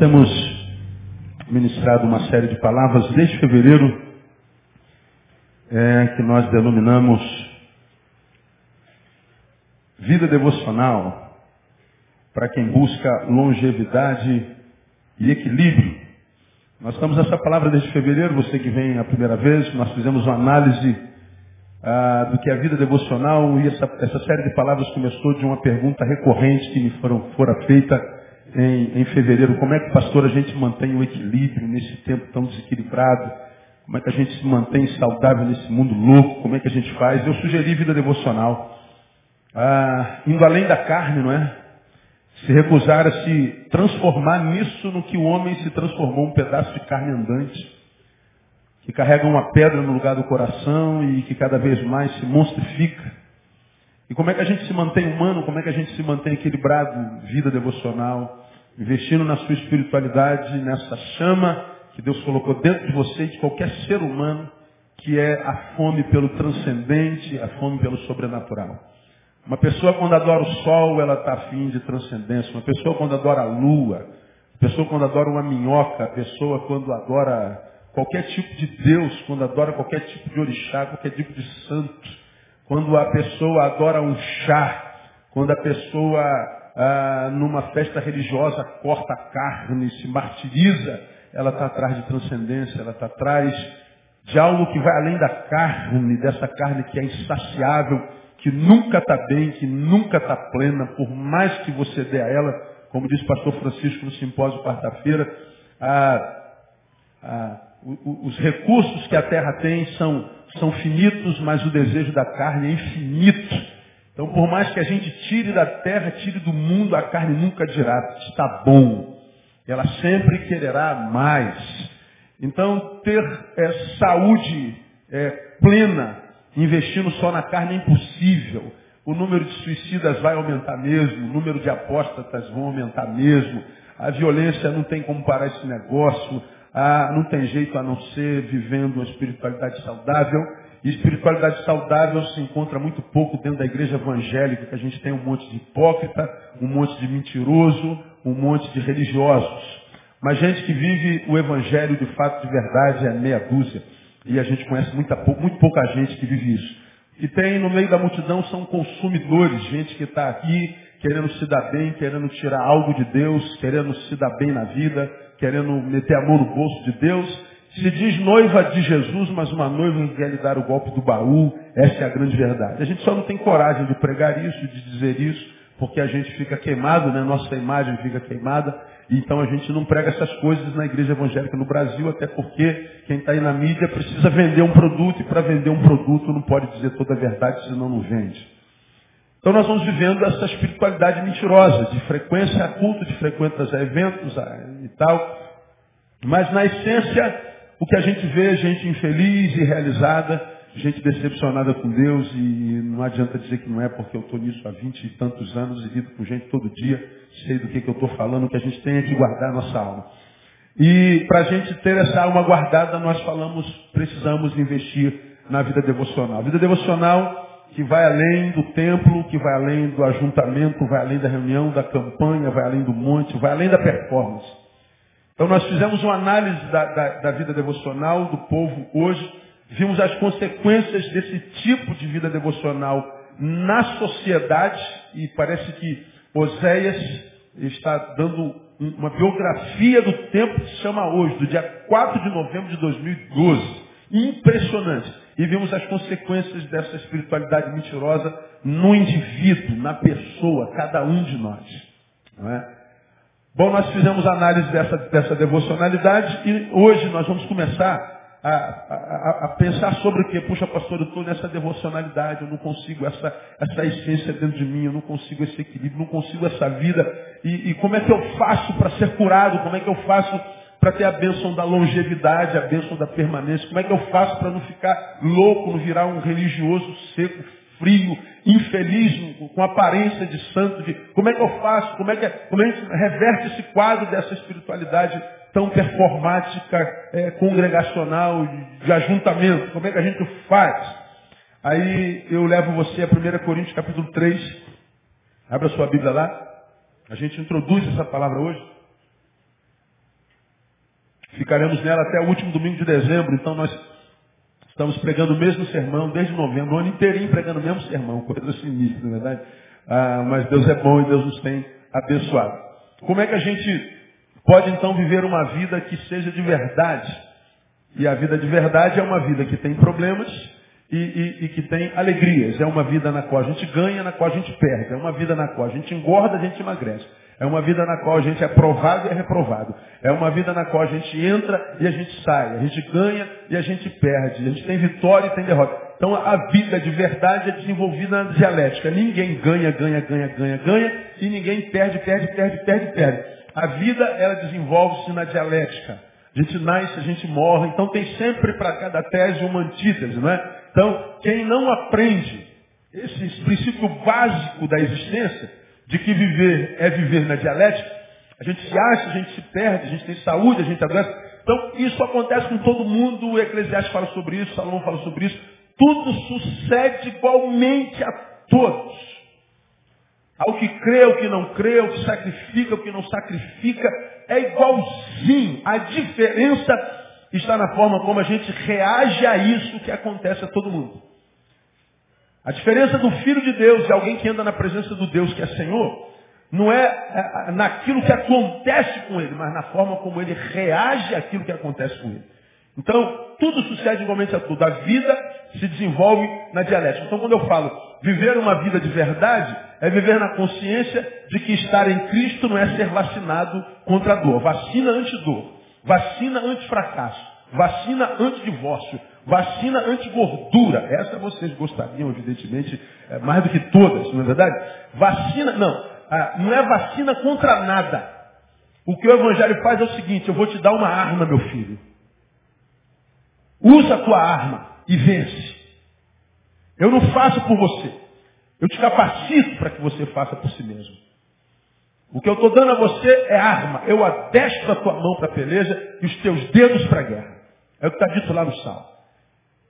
Temos ministrado uma série de palavras desde fevereiro, é, que nós denominamos vida devocional para quem busca longevidade e equilíbrio. Nós estamos essa palavra desde fevereiro, você que vem a primeira vez, nós fizemos uma análise ah, do que é a vida devocional e essa, essa, série de palavras começou de uma pergunta recorrente que me foram, fora feita em, em fevereiro. Como é que, pastor, a gente mantém o equilíbrio nesse tempo tão desequilibrado? Como é que a gente se mantém saudável nesse mundo louco? Como é que a gente faz? Eu sugeri vida devocional. Ah, indo além da carne, não é? Se recusar a se transformar nisso no que o homem se transformou, um pedaço de carne andante, que carrega uma pedra no lugar do coração e que cada vez mais se monstrifica. E como é que a gente se mantém humano? Como é que a gente se mantém equilibrado? Vida devocional, investindo na sua espiritualidade, nessa chama que Deus colocou dentro de você e de qualquer ser humano, que é a fome pelo transcendente, a fome pelo sobrenatural. Uma pessoa quando adora o sol, ela está afim de transcendência. Uma pessoa quando adora a lua, pessoa quando adora uma minhoca, pessoa quando adora qualquer tipo de Deus, quando adora qualquer tipo de orixá, qualquer tipo de santo, quando a pessoa adora um chá, quando a pessoa ah, numa festa religiosa corta a carne, se martiriza, ela está atrás de transcendência, ela está atrás de algo que vai além da carne, dessa carne que é insaciável, que nunca está bem, que nunca está plena, por mais que você dê a ela, como disse o pastor Francisco no simpósio quarta-feira, os recursos que a terra tem são, são finitos, mas o desejo da carne é infinito. Então, por mais que a gente tire da terra, tire do mundo, a carne nunca dirá, está bom. Ela sempre quererá mais. Então, ter é, saúde é, plena Investindo só na carne é impossível. O número de suicidas vai aumentar mesmo, o número de apóstatas vão aumentar mesmo. A violência não tem como parar esse negócio. Ah, não tem jeito a não ser vivendo uma espiritualidade saudável. Espiritualidade saudável se encontra muito pouco dentro da igreja evangélica, que a gente tem um monte de hipócrita, um monte de mentiroso, um monte de religiosos. Mas gente que vive o evangelho de fato de verdade é meia dúzia. E a gente conhece muita, muito pouca gente que vive isso. E tem no meio da multidão são consumidores, gente que está aqui querendo se dar bem, querendo tirar algo de Deus, querendo se dar bem na vida, querendo meter a mão no bolso de Deus. Se diz noiva de Jesus, mas uma noiva que quer lhe dar o golpe do baú. Essa é a grande verdade. A gente só não tem coragem de pregar isso, de dizer isso, porque a gente fica queimado, né? nossa imagem fica queimada. Então a gente não prega essas coisas na igreja evangélica no Brasil, até porque quem está aí na mídia precisa vender um produto e para vender um produto não pode dizer toda a verdade, senão não vende. Então nós vamos vivendo essa espiritualidade mentirosa, de frequência a culto, de frequências a eventos e tal. Mas na essência, o que a gente vê é gente infeliz e realizada, gente decepcionada com Deus e não adianta dizer que não é porque eu estou nisso há vinte e tantos anos e lido com gente todo dia, sei do que, que eu estou falando, que a gente tem é que guardar a nossa alma. E para a gente ter essa alma guardada, nós falamos, precisamos investir na vida devocional. A vida devocional que vai além do templo, que vai além do ajuntamento, vai além da reunião, da campanha, vai além do monte, vai além da performance. Então nós fizemos uma análise da, da, da vida devocional do povo hoje Vimos as consequências desse tipo de vida devocional na sociedade e parece que Oséias está dando uma biografia do tempo que se chama hoje, do dia 4 de novembro de 2012. Impressionante. E vimos as consequências dessa espiritualidade mentirosa no indivíduo, na pessoa, cada um de nós. É? Bom, nós fizemos análise dessa, dessa devocionalidade e hoje nós vamos começar a, a, a, pensar sobre o que, puxa pastor, eu estou nessa devocionalidade, eu não consigo essa, essa essência dentro de mim, eu não consigo esse equilíbrio, não consigo essa vida. E, e como é que eu faço para ser curado? Como é que eu faço para ter a bênção da longevidade, a bênção da permanência? Como é que eu faço para não ficar louco, não virar um religioso seco, frio, infeliz, com aparência de santo? De, como é que eu faço? Como é que, como é que reverte esse quadro dessa espiritualidade tão performática, é, congregacional, de ajuntamento. Como é que a gente faz? Aí eu levo você a 1 Coríntios capítulo 3. Abra sua Bíblia lá. A gente introduz essa palavra hoje. Ficaremos nela até o último domingo de dezembro, então nós estamos pregando o mesmo sermão desde novembro, o ano inteirinho pregando o mesmo sermão, coisa sinistra, não é verdade? Ah, mas Deus é bom e Deus nos tem abençoado. Como é que a gente pode então viver uma vida que seja de verdade? E a vida de verdade é uma vida que tem problemas e, e, e, que tem alegrias. É uma vida na qual a gente ganha, na qual a gente perde. É uma vida na qual a gente engorda, a gente emagrece. É uma vida na qual a gente é aprovado e é reprovado. É uma vida na qual a gente entra e a gente sai. A gente ganha e a gente perde. A gente tem vitória e tem derrota. Então a vida de verdade é desenvolvida na dialética. Ninguém ganha, ganha, ganha, ganha, ganha. E ninguém perde, perde, perde, perde, perde. A vida, ela desenvolve-se na dialética. A gente nasce, a gente morre. Então tem sempre para cada tese uma antítese, não é? Então, quem não aprende esse princípio básico da existência, de que viver é viver na dialética, a gente se acha, a gente se perde, a gente tem saúde, a gente adoece. Então, isso acontece com todo mundo, o Eclesiastes fala sobre isso, Salomão fala sobre isso. Tudo sucede igualmente a todos. Ao que crê, ao que não crê, ao que sacrifica, ao que não sacrifica, é igualzinho. A diferença está na forma como a gente reage a isso que acontece a todo mundo. A diferença do Filho de Deus e alguém que anda na presença do Deus que é Senhor, não é, é naquilo que acontece com ele, mas na forma como ele reage àquilo que acontece com ele. Então, tudo sucede igualmente a tudo. A vida se desenvolve na dialética. Então, quando eu falo viver uma vida de verdade, é viver na consciência de que estar em Cristo não é ser vacinado contra a dor. Vacina anti-dor. Vacina anti-fracasso. Vacina anti-divórcio. Vacina anti-gordura. Essa vocês gostariam, evidentemente, é, mais do que todas, não é verdade? Vacina, não. Ah, não é vacina contra nada. O que o Evangelho faz é o seguinte, eu vou te dar uma arma, meu filho. Usa a tua arma e vence. Eu não faço por você. Eu te capacito para que você faça por si mesmo. O que eu estou dando a você é arma. Eu adestro a tua mão para a peleja e os teus dedos para a guerra. É o que está dito lá no Salmo.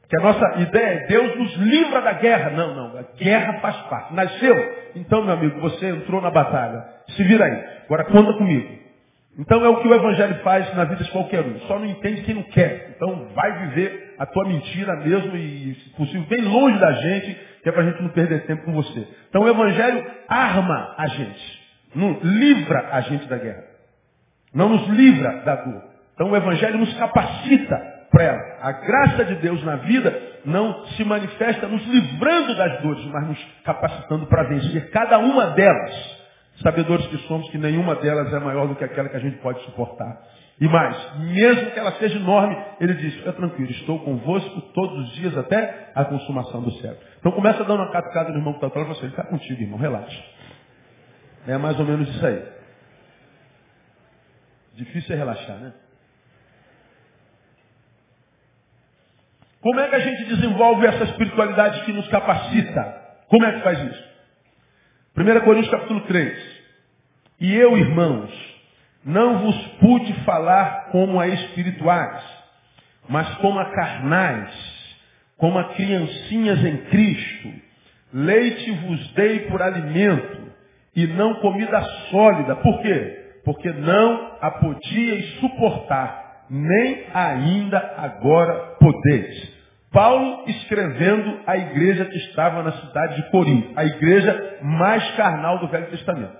Que a nossa ideia é Deus nos livra da guerra. Não, não. A guerra faz parte. Nasceu? Então, meu amigo, você entrou na batalha. Se vira aí. Agora conta comigo. Então é o que o Evangelho faz na vida de qualquer um. Só não entende quem não quer. Então vai viver a tua mentira mesmo e, se possível, bem longe da gente, que é para a gente não perder tempo com você. Então o Evangelho arma a gente. Não livra a gente da guerra. Não nos livra da dor. Então o Evangelho nos capacita para ela. A graça de Deus na vida não se manifesta nos livrando das dores, mas nos capacitando para vencer cada uma delas. Sabedores que somos que nenhuma delas é maior do que aquela que a gente pode suportar. E mais, mesmo que ela seja enorme, ele diz, fica tranquilo, estou convosco todos os dias até a consumação do céu. Então começa dando uma catucada no irmão que está atrás e você, ele está contigo, irmão, relaxa. É mais ou menos isso aí. Difícil é relaxar, né? Como é que a gente desenvolve essa espiritualidade que nos capacita? Como é que faz isso? 1 Coríntios capítulo 3. E eu, irmãos, não vos pude falar como a espirituais, mas como a carnais, como a criancinhas em Cristo. Leite vos dei por alimento e não comida sólida. Por quê? Porque não a podíeis suportar nem ainda agora podeis. Paulo escrevendo à igreja que estava na cidade de Corinto, a igreja mais carnal do Velho Testamento.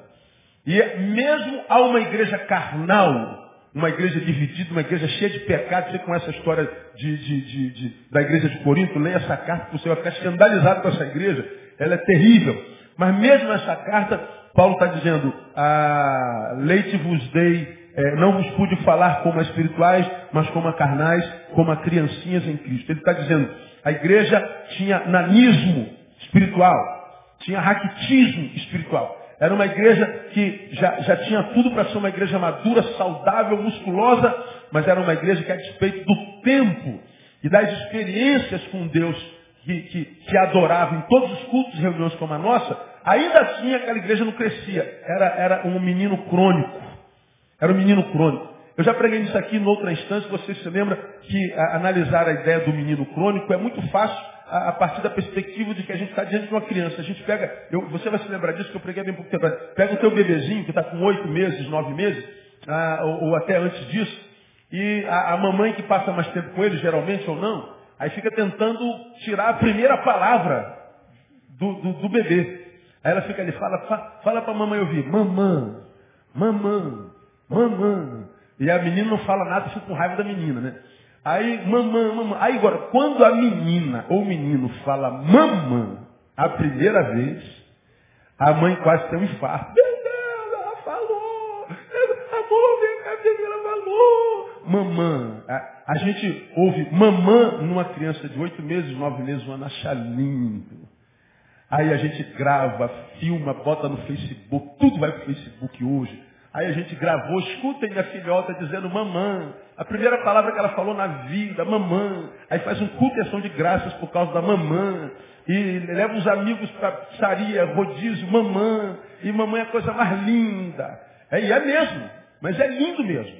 E mesmo a uma igreja carnal, uma igreja dividida, uma igreja cheia de pecados, você com essa história de, de, de, da igreja de Corinto, leia essa carta, você vai ficar escandalizado com essa igreja, ela é terrível. Mas mesmo nessa carta, Paulo está dizendo, ah, leite vos dei é, não vos pude falar como a espirituais, mas como a carnais, como a criancinhas em Cristo. Ele está dizendo, a igreja tinha nanismo espiritual, tinha raquitismo espiritual. Era uma igreja que já, já tinha tudo para ser uma igreja madura, saudável, musculosa, mas era uma igreja que, a despeito do tempo e das experiências com Deus que, que, que adorava em todos os cultos e reuniões como a nossa, ainda assim aquela igreja não crescia. Era, era um menino crônico. Era um menino crônico. Eu já preguei isso aqui em outra instância, você se lembra que a, analisar a ideia do menino crônico é muito fácil a, a partir da perspectiva de que a gente está diante de uma criança. A gente pega, eu, você vai se lembrar disso que eu preguei bem pouco tempo. Pega o teu bebezinho que está com oito meses, nove meses, ah, ou, ou, até antes disso, E a, a mamãe que passa mais tempo com ele, geralmente ou não, aí fica tentando tirar a primeira palavra do, do, do bebê. Aí ela fica ali, fala, fala para a mamãe ouvir, mamã, mamã, mamã. E a menina não fala nada, fica com raiva da menina, né? Aí, mamã, mamã. Aí agora, quando a menina ou o menino fala mamã a primeira vez, a mãe quase tem um infarto. Meu Deus, ela falou! Amor, vem cá, ela falou! Mamã. A, gente ouve mamã numa criança de oito meses, nove meses, um ano, acha lindo. Aí a gente grava, filma, bota no Facebook, tudo vai para o Facebook hoje. Aí a gente gravou, escutem minha filhota dizendo mamã. A primeira palavra que ela falou na vida, mamã. Aí faz um culto e de graças por causa da mamã. E leva os amigos para pizzaria, rodízio, mamã. E mamãe é a coisa mais linda. É, e é mesmo, mas é lindo mesmo.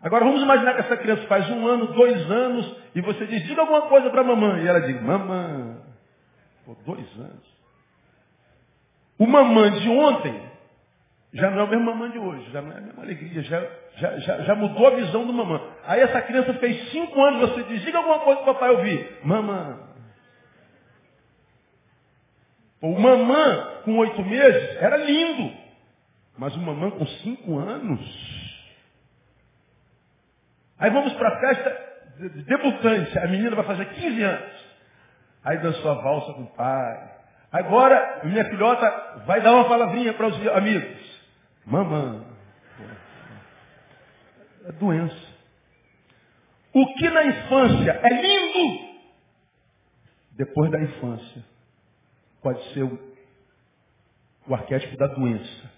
Agora vamos imaginar que essa criança faz um ano, dois anos, e você diz, diga alguma coisa para mamãe. E ela diz, mamã. Pô, dois anos. O mamã de ontem já não é o mesmo mamã de hoje, já não é a mesma alegria, já, já, já, já mudou a visão do mamã. Aí essa criança fez cinco anos, você diz, diga alguma coisa para o papai ouvir. Mamã. O mamã com oito meses era lindo. Mas o mamã com cinco anos. Aí vamos para a festa de debutante. A menina vai fazer 15 anos. Aí dançou a valsa com o pai. Agora, minha filhota vai dar uma palavrinha para os amigos. Mamã. É doença. O que na infância é lindo, depois da infância, pode ser o, o arquétipo da doença.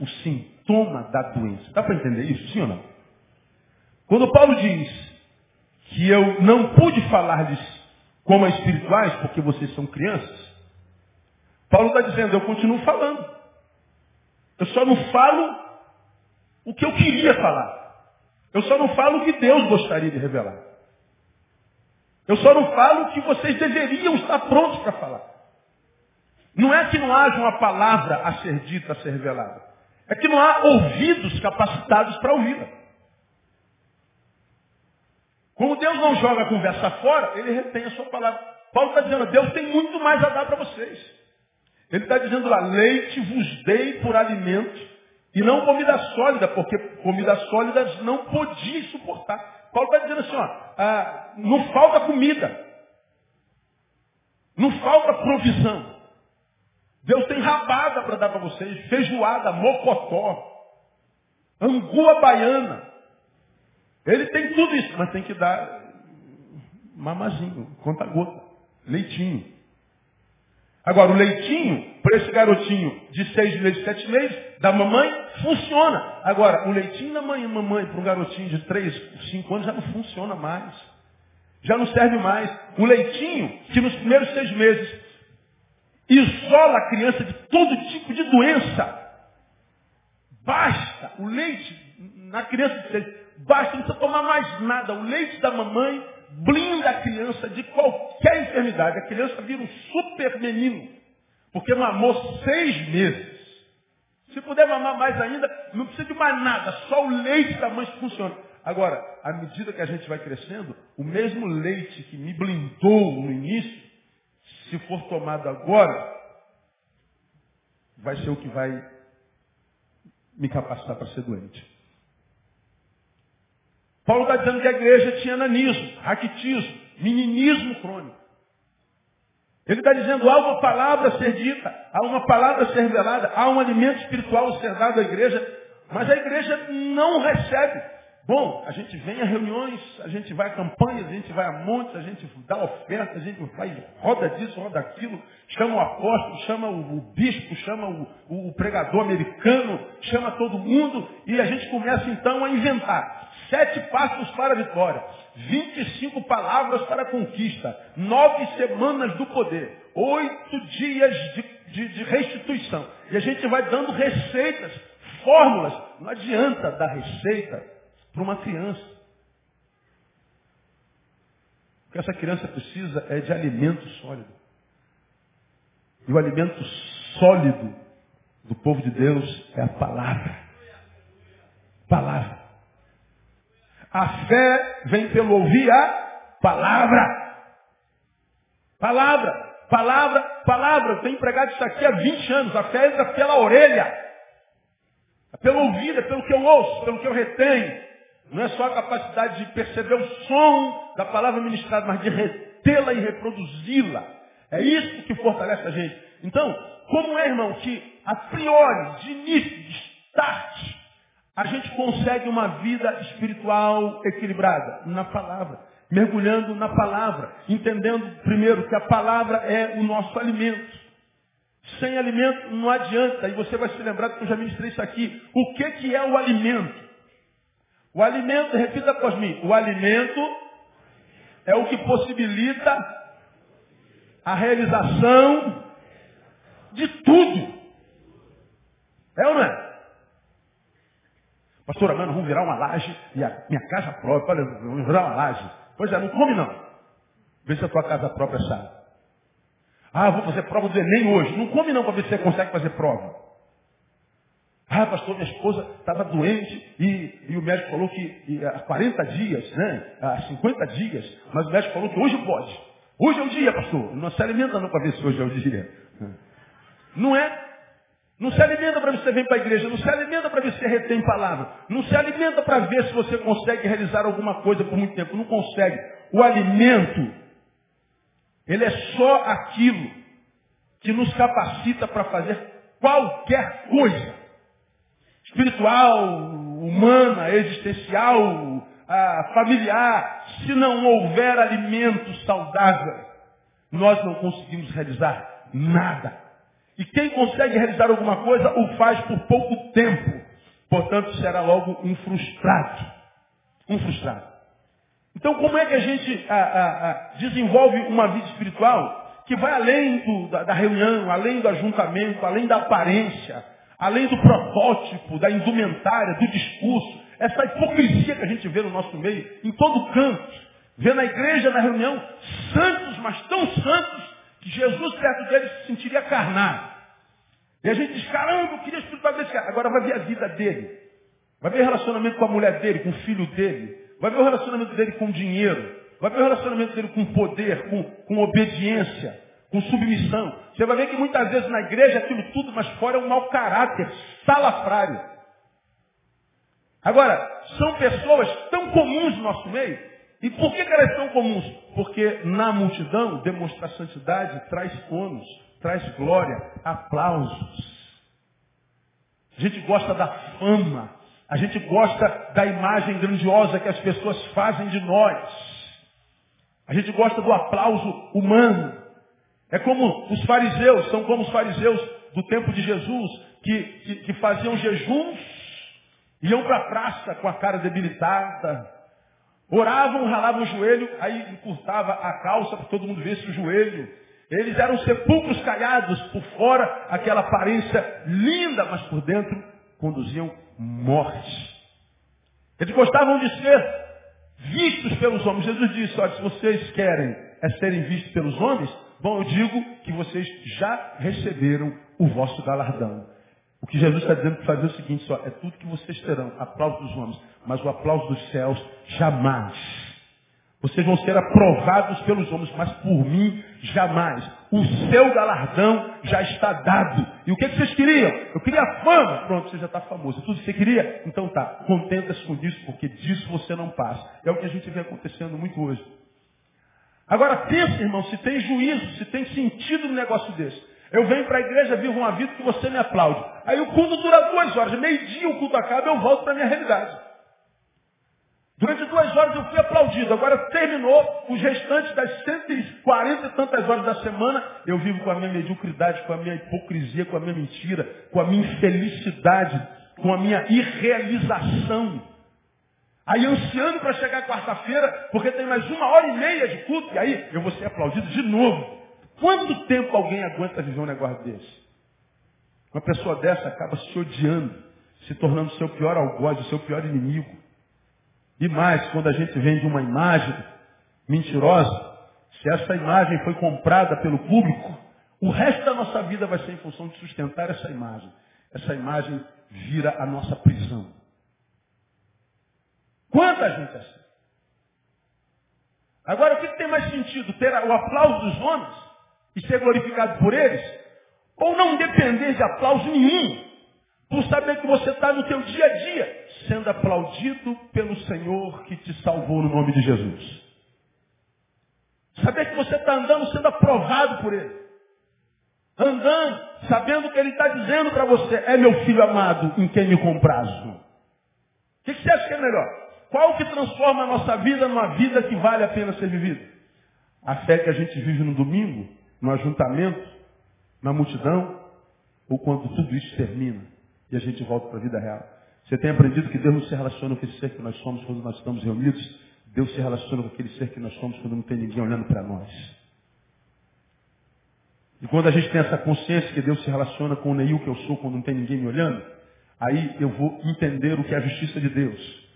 O sintoma da doença. Dá para entender isso, sim ou não? Quando Paulo diz que eu não pude falar-lhes como espirituais, porque vocês são crianças, Paulo está dizendo, eu continuo falando. Eu só não falo o que eu queria falar. Eu só não falo o que Deus gostaria de revelar. Eu só não falo o que vocês deveriam estar prontos para falar. Não é que não haja uma palavra a ser dita, a ser revelada. É que não há ouvidos capacitados para ouvi-la. Como Deus não joga a conversa fora, ele retém a sua palavra. Paulo está dizendo, Deus tem muito mais a dar para vocês. Ele está dizendo lá, leite vos dei por alimento e não comida sólida, porque comida sólida não podia suportar. Paulo está dizendo assim, ó, ah, não falta comida. Não falta provisão. Deus tem rabada para dar para vocês, feijoada, mocotó, angua baiana. Ele tem tudo isso, mas tem que dar mamazinho, conta gota, leitinho. Agora, o leitinho, para esse garotinho de seis meses, sete meses, da mamãe, funciona. Agora, o leitinho da mãe, mamãe, para um garotinho de três, cinco anos, já não funciona mais. Já não serve mais. O leitinho, que nos primeiros seis meses isola a criança de todo tipo de doença. Basta. O leite na criança de seis, basta, não precisa tomar mais nada. O leite da mamãe blinda a criança de qualquer enfermidade. A criança vira um super menino, porque mamou seis meses. Se puder mamar mais ainda, não precisa de mais nada, só o leite da mãe funciona. Agora, à medida que a gente vai crescendo, o mesmo leite que me blindou no início, se for tomado agora, vai ser o que vai me capacitar para ser doente. Paulo está dizendo que a igreja tinha nanismo, raquitismo, meninismo crônico. Ele está dizendo, há uma palavra a ser dita, há uma palavra a ser revelada, há um alimento espiritual a ser dado à igreja, mas a igreja não recebe. Bom, a gente vem a reuniões, a gente vai a campanhas, a gente vai a montes, a gente dá oferta, a gente vai, roda disso, roda aquilo, chama o apóstolo, chama o, o bispo, chama o, o pregador americano, chama todo mundo, e a gente começa então a inventar. Sete passos para a vitória. 25 palavras para a conquista. Nove semanas do poder. Oito dias de, de, de restituição. E a gente vai dando receitas, fórmulas. Não adianta dar receita para uma criança. O que essa criança precisa é de alimento sólido. E o alimento sólido do povo de Deus é a palavra. Palavra. A fé vem pelo ouvir a palavra. Palavra, palavra, palavra. Eu tenho pregado isso aqui há 20 anos. A fé entra pela orelha. É pelo ouvido, é pelo que eu ouço, pelo que eu retenho. Não é só a capacidade de perceber o som da palavra ministrada, mas de retê-la e reproduzi-la. É isso que fortalece a gente. Então, como é, irmão, que a priori, de início, de start, a gente consegue uma vida espiritual equilibrada? Na palavra. Mergulhando na palavra. Entendendo, primeiro, que a palavra é o nosso alimento. Sem alimento não adianta. E você vai se lembrar que eu já ministrei isso aqui. O que, que é o alimento? O alimento, repita após mim, o alimento é o que possibilita a realização de tudo. É ou não é? Pastor, agora vamos virar uma laje e a minha casa própria, olha, vamos virar uma laje. Pois é, não come não. Vê se a tua casa própria sabe. Ah, vou fazer prova do Enem hoje. Não come não para ver se você consegue fazer prova. Ah, pastor, minha esposa estava doente e, e, o médico falou que há 40 dias, né? Há 50 dias, mas o médico falou que hoje pode. Hoje é o dia, pastor. Não se alimenta não para ver se hoje é o dia. Não é? Não se alimenta para ver se você vem para a igreja. Não se alimenta para ver se você retém palavra. Não se alimenta para ver se você consegue realizar alguma coisa por muito tempo. Não consegue. O alimento, ele é só aquilo que nos capacita para fazer qualquer coisa espiritual, humana, existencial, familiar, se não houver alimento saudável, nós não conseguimos realizar nada. E quem consegue realizar alguma coisa o faz por pouco tempo. Portanto, será logo um frustrado. Um frustrado. Então, como é que a gente a, a, a, desenvolve uma vida espiritual que vai além do, da, da reunião, além do ajuntamento, além da aparência, além do protótipo, da indumentária, do discurso, essa hipocrisia que a gente vê no nosso meio, em todo canto, vê na igreja, na reunião, santos, mas tão santos, Jesus perto deles se sentiria carnado. E a gente diz, caramba, eu queria espiritual desse cara. Agora vai ver a vida dele. Vai ver o relacionamento com a mulher dele, com o filho dele. Vai ver o relacionamento dele com o dinheiro. Vai ver o relacionamento dele com poder, com, com obediência com submissão. Você vai ver que muitas vezes na igreja aquilo tudo, mas fora é um mau caráter, salafrário. Agora, são pessoas tão comuns no nosso meio. E por que, que elas são comuns? Porque na multidão, demonstrar santidade traz ônus, traz glória, aplausos. A gente gosta da fama. A gente gosta da imagem grandiosa que as pessoas fazem de nós. A gente gosta do aplauso humano. É como os fariseus, são como os fariseus do tempo de Jesus, que, que, que faziam jejuns, iam para a praça com a cara debilitada, oravam, ralavam o joelho, aí encurtava a calça para todo mundo ver se o joelho. Eles eram sepulcros caiados, por fora aquela aparência linda, mas por dentro conduziam morte. Eles gostavam de ser vistos pelos homens. Jesus disse, olha, se vocês querem é serem vistos pelos homens, Bom, eu digo que vocês já receberam o vosso galardão. O que Jesus está dizendo para fazer é o seguinte, só, é tudo que vocês terão, aplauso dos homens, mas o aplauso dos céus jamais. Vocês vão ser aprovados pelos homens, mas por mim jamais. O seu galardão já está dado. E o que, que vocês queriam? Eu queria fama. Pronto, você já está famoso. Tudo que você queria? Então tá, contenta-se com isso, porque disso você não passa. É o que a gente vê acontecendo muito hoje. Agora pensa, irmão, se tem juízo, se tem sentido no negócio desse. Eu venho para a igreja, vivo uma vida que você me aplaude. Aí o culto dura duas horas. Meio-dia o culto acaba, eu volto para minha realidade. Durante duas horas eu fui aplaudido. Agora terminou os restantes das 140 e tantas horas da semana. Eu vivo com a minha mediocridade, com a minha hipocrisia, com a minha mentira, com a minha infelicidade, com a minha irrealização. Aí ansiando para chegar quarta-feira, porque tem mais uma hora e meia de culto, e aí eu vou ser aplaudido de novo. Quanto tempo alguém aguenta viver um negócio desse? Uma pessoa dessa acaba se odiando, se tornando seu pior algoz, o seu pior inimigo. E mais, quando a gente vende uma imagem mentirosa, se essa imagem foi comprada pelo público, o resto da nossa vida vai ser em função de sustentar essa imagem. Essa imagem vira a nossa prisão. Quanta gente assim? Agora, o que tem mais sentido? Ter o aplauso dos homens e ser glorificado por eles? Ou não depender de aplauso nenhum? Por saber que você está no teu dia a dia, sendo aplaudido pelo Senhor que te salvou no nome de Jesus. Saber que você está andando sendo aprovado por Ele. Andando, sabendo que Ele está dizendo para você, é meu filho amado em quem me comprazo. O que, que você acha que é melhor? Qual que transforma a nossa vida numa vida que vale a pena ser vivida? A fé que a gente vive no domingo, no ajuntamento, na multidão, ou quando tudo isso termina e a gente volta para a vida real? Você tem aprendido que Deus não se relaciona com esse ser que nós somos quando nós estamos reunidos? Deus se relaciona com aquele ser que nós somos quando não tem ninguém olhando para nós. E quando a gente tem essa consciência que Deus se relaciona com o Neil que eu sou quando não tem ninguém me olhando, aí eu vou entender o que é a justiça de Deus.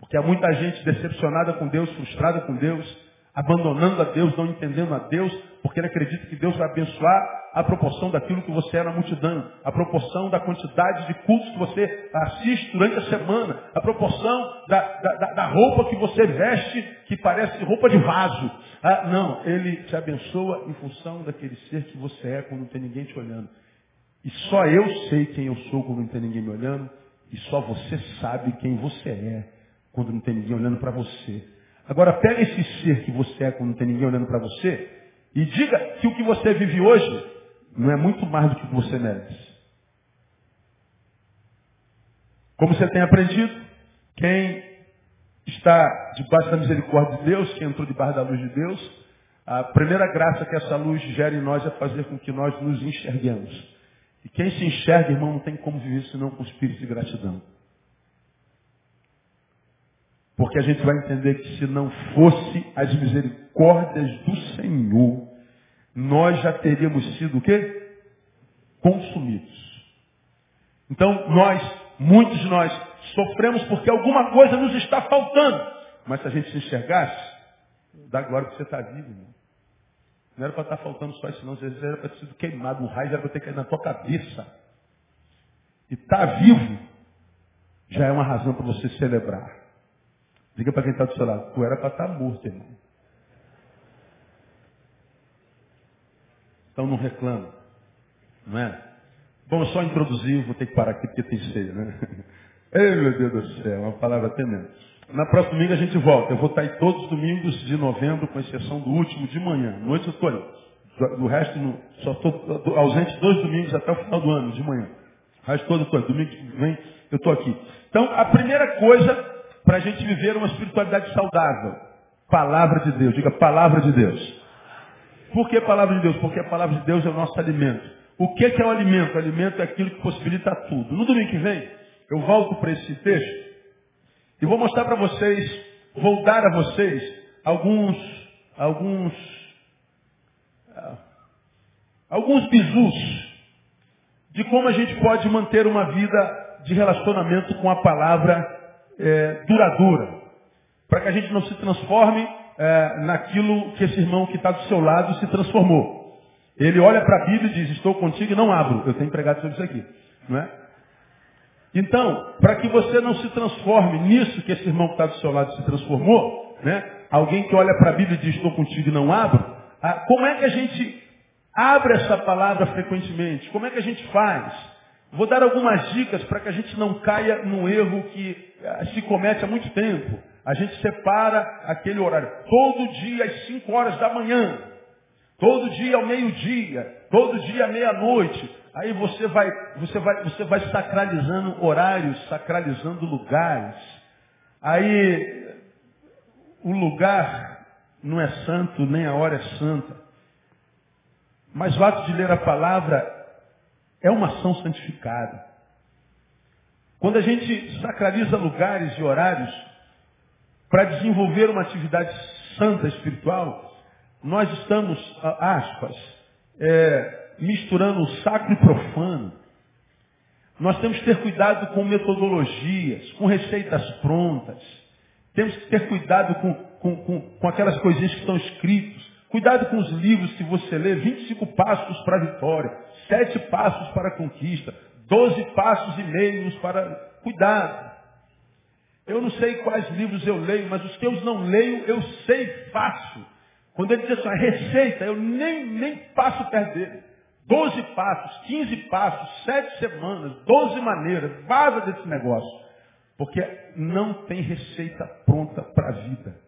Porque há muita gente decepcionada com Deus, frustrada com Deus, abandonando a Deus, não entendendo a Deus, porque ele acredita que Deus vai abençoar a proporção daquilo que você é na multidão, a proporção da quantidade de cultos que você assiste durante a semana, a proporção da, da, da roupa que você veste, que parece roupa de vaso. Ah, não, ele te abençoa em função daquele ser que você é quando não tem ninguém te olhando. E só eu sei quem eu sou quando não tem ninguém me olhando, e só você sabe quem você é quando não tem ninguém olhando para você. Agora pega esse ser que você é quando não tem ninguém olhando para você e diga que o que você vive hoje não é muito mais do que você merece. Como você tem aprendido, quem está debaixo da misericórdia de Deus, quem entrou debaixo da luz de Deus, a primeira graça que essa luz gera em nós é fazer com que nós nos enxerguemos. E quem se enxerga, irmão, não tem como viver senão com espírito de gratidão. Porque a gente vai entender que se não fosse as misericórdias do Senhor, nós já teríamos sido o quê? Consumidos. Então nós, muitos de nós, sofremos porque alguma coisa nos está faltando. Mas se a gente se enxergasse, dá glória que você está vivo, irmão. Não era para estar tá faltando só isso, não. Às vezes era para ter sido queimado, um raio era para ter caído na tua cabeça. E estar tá vivo já é uma razão para você celebrar. Diga para quem está do seu lado, tu era para estar tá morto, irmão. Então não reclama. Não é? Bom, só introduzir, vou ter que parar aqui porque tem ceia, né? Ei, meu Deus do céu, uma palavra tremenda. Na próxima domingo a gente volta. Eu vou estar aí todos os domingos de novembro, com exceção do último de manhã. Noite eu estou aí. Do resto, só estou ausente dois domingos até o final do ano, de manhã. O resto todo estou Domingo que vem eu estou aqui. Então, a primeira coisa para a gente viver uma espiritualidade saudável. Palavra de Deus. Diga palavra de Deus. Por que palavra de Deus? Porque a palavra de Deus é o nosso alimento. O que é o alimento? O alimento é aquilo que possibilita tudo. No domingo que vem, eu volto para esse texto e vou mostrar para vocês, vou dar a vocês alguns, alguns, uh, alguns bisus de como a gente pode manter uma vida de relacionamento com a palavra é, duradoura. Para que a gente não se transforme é, naquilo que esse irmão que está do seu lado se transformou. Ele olha para a Bíblia e diz, estou contigo e não abro. Eu tenho pregado sobre isso aqui. Não é? Então, para que você não se transforme nisso que esse irmão que está do seu lado se transformou, né? alguém que olha para a Bíblia e diz, estou contigo e não abro, ah, como é que a gente abre essa palavra frequentemente? Como é que a gente faz? Vou dar algumas dicas para que a gente não caia no erro que eh, se comete há muito tempo. A gente separa aquele horário. Todo dia às 5 horas da manhã. Todo dia ao meio-dia. Todo dia à meia-noite. Aí você vai, você, vai, você vai sacralizando horários, sacralizando lugares. Aí o lugar não é santo, nem a hora é santa. Mas o ato de ler a palavra é uma ação santificada. Quando a gente sacraliza lugares e horários para desenvolver uma atividade santa espiritual, nós estamos, aspas, é, misturando o sacro e profano. Nós temos que ter cuidado com metodologias, com receitas prontas. Temos que ter cuidado com, com, com, com aquelas coisinhas que estão escritas. Cuidado com os livros que você lê, 25 passos para a vitória, 7 passos para a conquista, 12 passos e meios para cuidado. Eu não sei quais livros eu leio, mas os que eu não leio, eu sei fácil. Quando ele diz assim, receita, eu nem, nem passo perto dele. Doze passos, quinze passos, sete semanas, doze maneiras. Vaza desse negócio. Porque não tem receita pronta para a vida.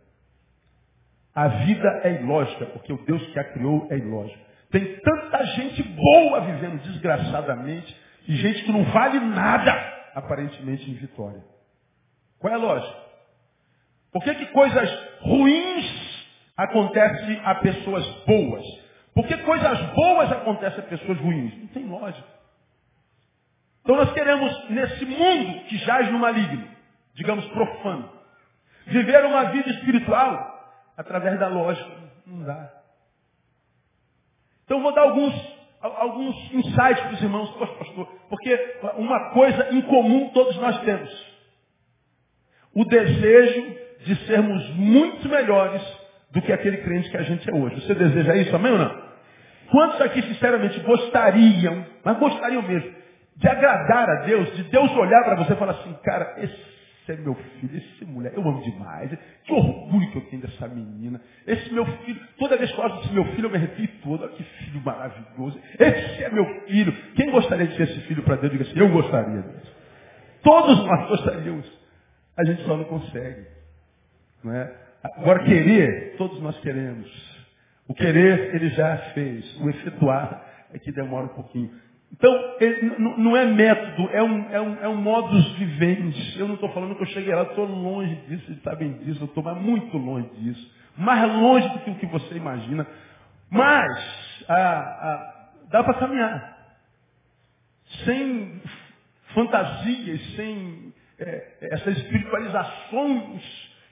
A vida é ilógica, porque o Deus que a criou é ilógico. Tem tanta gente boa vivendo desgraçadamente e gente que não vale nada, aparentemente em vitória. Qual é a lógica? Por que, que coisas ruins acontecem a pessoas boas? Por que coisas boas acontecem a pessoas ruins? Não tem lógica. Então nós queremos, nesse mundo que jaz no maligno, digamos profano, viver uma vida espiritual através da lógica. Não dá. Então vou dar alguns, alguns insights para os irmãos, pastor, porque uma coisa em comum todos nós temos o desejo de sermos muito melhores do que aquele crente que a gente é hoje. Você deseja isso, amém ou não? Quantos aqui, sinceramente, gostariam, mas gostariam mesmo, de agradar a Deus, de Deus olhar para você e falar assim, cara, esse é meu filho, esse mulher, eu amo demais, que orgulho que eu tenho dessa menina, esse meu filho, toda vez que eu falo desse meu filho, eu me arrepio todo, olha que filho maravilhoso, esse é meu filho. Quem gostaria de ser esse filho para Deus? Diga assim, eu gostaria disso. Todos nós gostaríamos. A gente só não consegue. Não é? Agora, querer, todos nós queremos. O querer, ele já fez. O efetuar é que demora um pouquinho. Então, ele, não é método, é um, é um, é um modus vivendi. Eu não estou falando que eu cheguei lá, estou longe disso, vocês sabem disso, eu estou muito longe disso. Mais longe do que o que você imagina. Mas, ah, ah, dá para caminhar. Sem fantasias, sem é, essas espiritualizações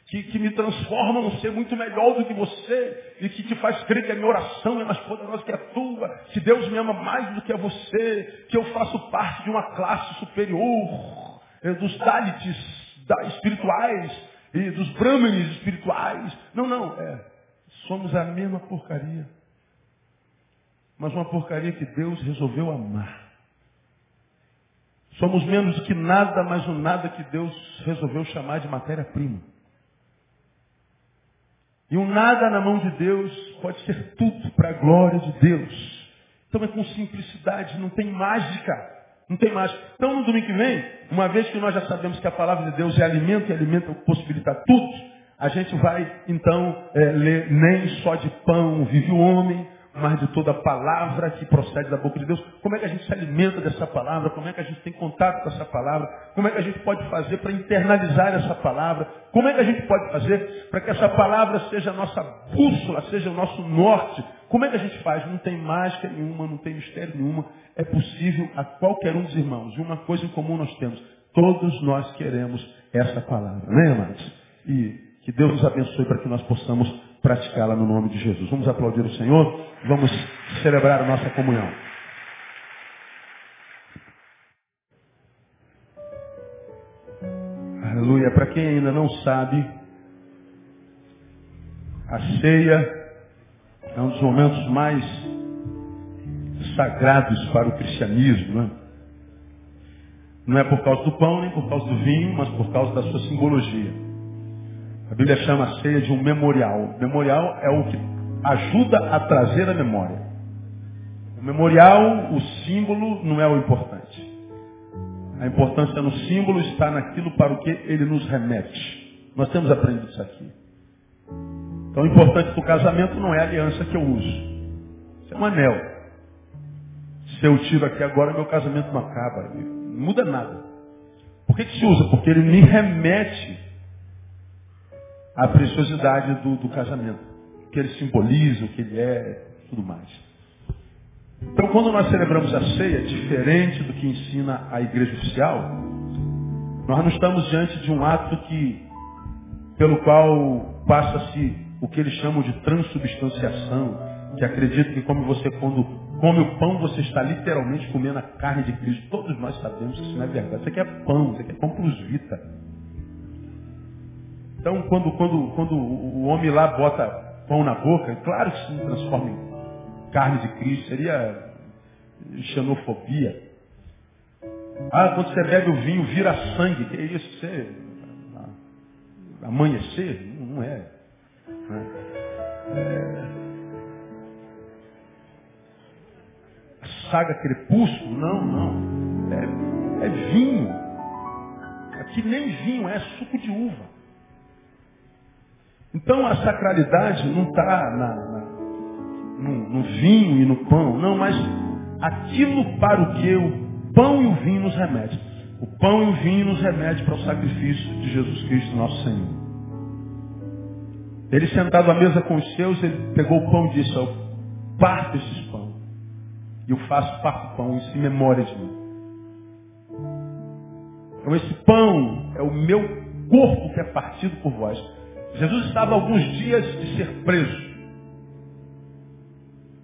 que, que, me transformam num ser muito melhor do que você e que te faz crer que a minha oração é mais poderosa que a tua, que Deus me ama mais do que a você, que eu faço parte de uma classe superior é, dos Dalits da, espirituais e dos Brahmanes espirituais. Não, não, é, somos a mesma porcaria. Mas uma porcaria que Deus resolveu amar. Somos menos que nada, mas o nada que Deus resolveu chamar de matéria-prima. E um nada na mão de Deus pode ser tudo para a glória de Deus. Então é com simplicidade, não tem mágica. Não tem mágica. Então no domingo que vem, uma vez que nós já sabemos que a palavra de Deus é alimento e alimento possibilita tudo, a gente vai então é, ler nem só de pão vive o homem, mas de toda palavra que procede da boca de Deus. Como é que a gente se alimenta dessa palavra? Como é que a gente tem contato com essa palavra? Como é que a gente pode fazer para internalizar essa palavra? Como é que a gente pode fazer para que essa palavra seja a nossa bússola, seja o nosso norte? Como é que a gente faz? Não tem mágica nenhuma, não tem mistério nenhuma. É possível a qualquer um dos irmãos. E uma coisa em comum nós temos. Todos nós queremos essa palavra. Né, amados? E que Deus nos abençoe para que nós possamos praticá-la no nome de Jesus. Vamos aplaudir o Senhor, vamos celebrar a nossa comunhão. Aleluia. Para quem ainda não sabe, a ceia é um dos momentos mais sagrados para o cristianismo. Né? Não é por causa do pão nem por causa do vinho, mas por causa da sua simbologia. A Bíblia chama a ceia de um memorial. Memorial é o que ajuda a trazer a memória. O memorial, o símbolo, não é o importante. A importância no símbolo está naquilo para o que ele nos remete. Nós temos aprendido isso aqui. Então o importante do casamento não é a aliança que eu uso. Isso é um anel. Se eu tiro aqui agora, meu casamento não acaba. Não muda nada. Por que, que se usa? Porque ele me remete a preciosidade do, do casamento. Que ele simboliza, o que ele é, tudo mais. Então, quando nós celebramos a ceia, diferente do que ensina a igreja oficial, nós não estamos diante de um ato que, pelo qual passa-se o que eles chamam de transubstanciação, que acredita que como você quando come o pão, você está literalmente comendo a carne de Cristo. Todos nós sabemos que isso não é verdade. Isso aqui é pão, isso aqui é pão plus vita. Então, quando, quando, quando o homem lá bota pão na boca, claro que se transforma em carne de Cristo, seria xenofobia. Ah, quando você bebe o vinho, vira sangue. Que isso? Você... amanhecer? Não é. é. Saga crepúsculo? Não, não. É, é vinho. Aqui nem vinho, é suco de uva. Então a sacralidade não está no, no vinho e no pão, não, mas aquilo para o que o pão e o vinho nos remedem. O pão e o vinho nos remedem para o sacrifício de Jesus Cristo, nosso Senhor. Ele sentado à mesa com os seus, ele pegou o pão e disse, eu parto esses pão. E eu faço parto pão, isso em memória de mim. Então esse pão é o meu corpo que é partido por vós. Jesus estava alguns dias de ser preso,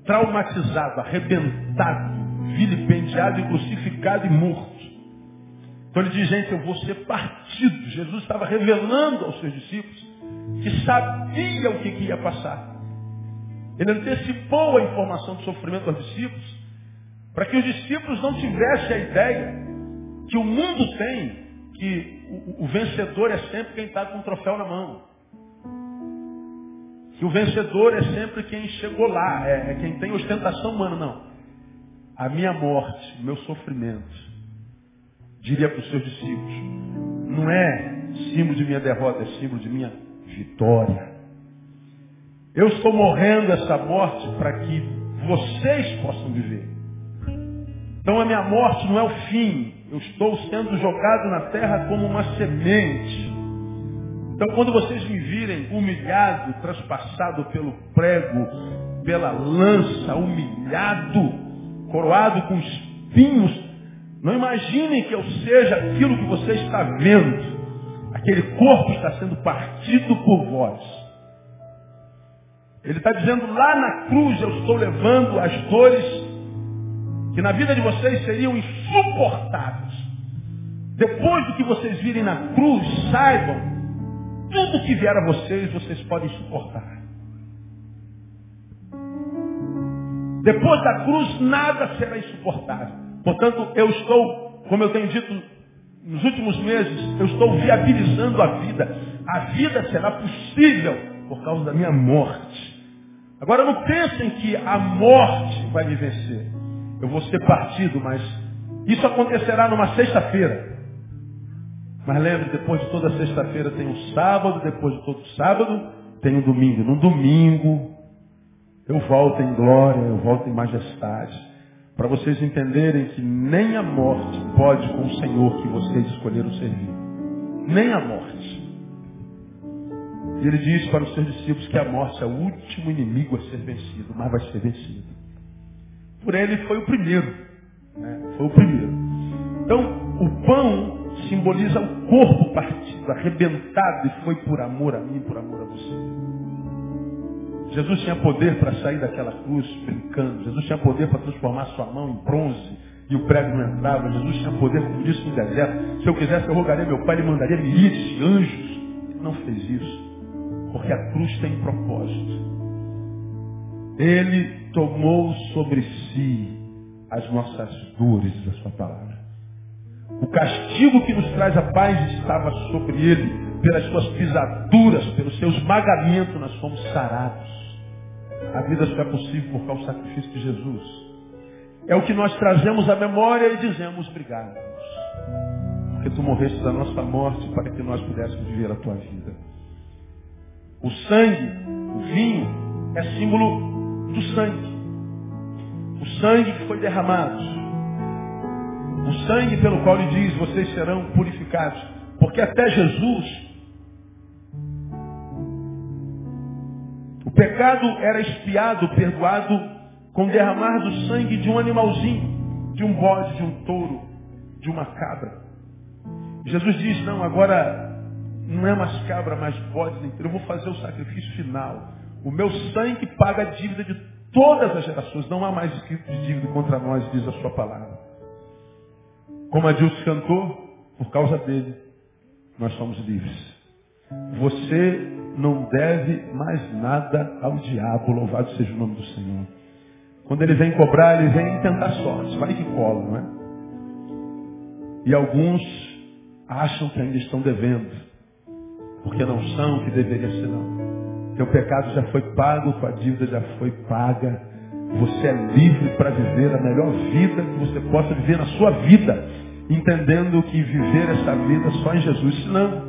traumatizado, arrebentado, vilipendiado e crucificado e morto. Então ele diz, gente, eu vou ser partido. Jesus estava revelando aos seus discípulos que sabia o que, ia passar. Ele antecipou a informação do sofrimento aos discípulos, para que os discípulos não tivessem a ideia que o mundo tem, que o, o vencedor é sempre quem está com o troféu na mão. Que o vencedor é sempre quem chegou lá, é, é quem tem ostentação humana, não. A minha morte, o meu sofrimento, diria para os seus discípulos, não é símbolo de minha derrota, é símbolo de minha vitória. Eu estou morrendo essa morte para que vocês possam viver. Então a minha morte não é o fim. Eu estou sendo jogado na terra como uma semente. Então, quando vocês me virem humilhado, traspassado pelo prego, pela lança, humilhado, coroado com espinhos, não imaginem que eu seja aquilo que você está vendo. Aquele corpo está sendo partido por vós. Ele está dizendo lá na cruz eu estou levando as dores que na vida de vocês seriam insuportáveis. Depois do que vocês virem na cruz, saibam tudo que vier a vocês, vocês podem suportar. Depois da cruz, nada será insuportável. Portanto, eu estou, como eu tenho dito nos últimos meses, eu estou viabilizando a vida. A vida será possível por causa da minha morte. Agora, não pensem que a morte vai me vencer. Eu vou ser partido, mas isso acontecerá numa sexta-feira. Mas lembre, depois de toda sexta-feira tem um sábado, depois de todo sábado tem um domingo. No domingo eu volto em glória, eu volto em majestade. Para vocês entenderem que nem a morte pode com o Senhor que vocês escolheram servir. Nem a morte. E ele diz para os seus discípulos que a morte é o último inimigo a ser vencido, mas vai ser vencido. Por ele foi o primeiro. Né? Foi o primeiro. Então, o pão simboliza o corpo partido, arrebentado, e foi por amor a mim, por amor a você. Jesus tinha poder para sair daquela cruz brincando. Jesus tinha poder para transformar sua mão em bronze e o prego não entrava. Jesus tinha poder, como disse no deserto. Se eu quisesse, eu rogaria meu pai, ele mandaria milhares de anjos. Ele não fez isso. Porque a cruz tem propósito. Ele tomou sobre si as nossas dores, diz a sua palavra. O castigo que nos traz a paz estava sobre ele. Pelas suas pisaduras, pelo seu esmagamento, nós fomos sarados. A vida só é possível por causa do sacrifício de Jesus. É o que nós trazemos à memória e dizemos obrigado. Porque tu morreste da nossa morte para que nós pudéssemos viver a tua vida. O sangue, o vinho, é símbolo do sangue. O sangue que foi derramado o sangue pelo qual ele diz, vocês serão purificados. Porque até Jesus, o pecado era expiado, perdoado, com derramar do sangue de um animalzinho, de um bode, de um touro, de uma cabra. Jesus diz, não, agora não é mais cabra, mais bode inteiro. Eu vou fazer o sacrifício final. O meu sangue paga a dívida de todas as gerações. Não há mais escrito de dívida contra nós, diz a sua palavra. Como a Dilce cantou, por causa dele, nós somos livres. Você não deve mais nada ao diabo, louvado seja o nome do Senhor. Quando ele vem cobrar, ele vem tentar sorte, vai que cola, não é? E alguns acham que ainda estão devendo, porque não são o que deveria ser não. Teu pecado já foi pago, tua dívida já foi paga. Você é livre para viver a melhor vida que você possa viver na sua vida, entendendo que viver essa vida só em Jesus, senão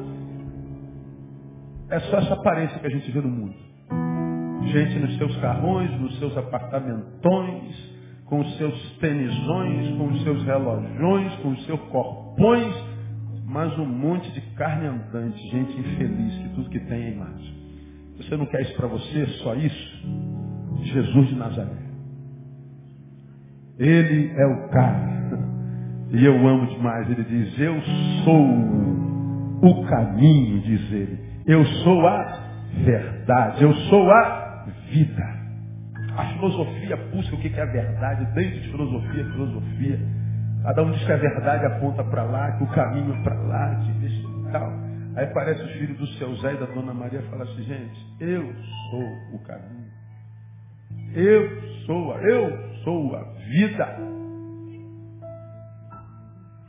é só essa aparência que a gente vê no mundo. Gente nos seus carrões, nos seus apartamentões, com os seus tenisões, com os seus relojões, com os seus corpões, mas um monte de carne andante, gente infeliz, que tudo que tem é imagem. Você não quer isso para você, só isso? Jesus de Nazaré. Ele é o cara. E eu amo demais. Ele diz, eu sou o caminho, diz ele. Eu sou a verdade. Eu sou a vida. A filosofia busca o que é a verdade, dentro de filosofia, filosofia. Cada um diz que a verdade aponta para lá, que o caminho é para lá, que isso e tal. Aí aparece o filho do seu Zé e da dona Maria e fala assim, gente, eu sou o caminho. Eu sou a, eu sou a vida.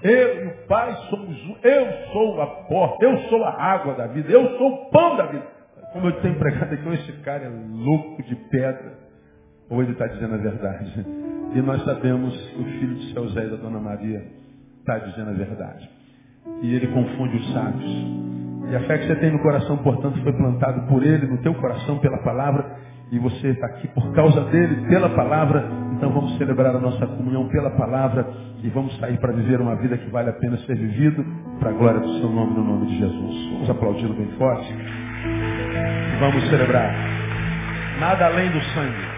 Eu e o Pai somos um. Eu sou a porta, eu sou a água da vida, eu sou o pão da vida. Como eu tenho pregado aqui, esse cara é louco de pedra. Ou ele está dizendo a verdade? E nós sabemos que o filho de seu Zé e da Dona Maria está dizendo a verdade. E ele confunde os sábios. E a fé que você tem no coração, portanto, foi plantado por ele, no teu coração, pela palavra. E você está aqui por causa dele, pela palavra. Então vamos celebrar a nossa comunhão pela palavra. E vamos sair para viver uma vida que vale a pena ser vivido. Para a glória do seu nome, no nome de Jesus. Vamos aplaudi-lo bem forte. Vamos celebrar. Nada além do sangue.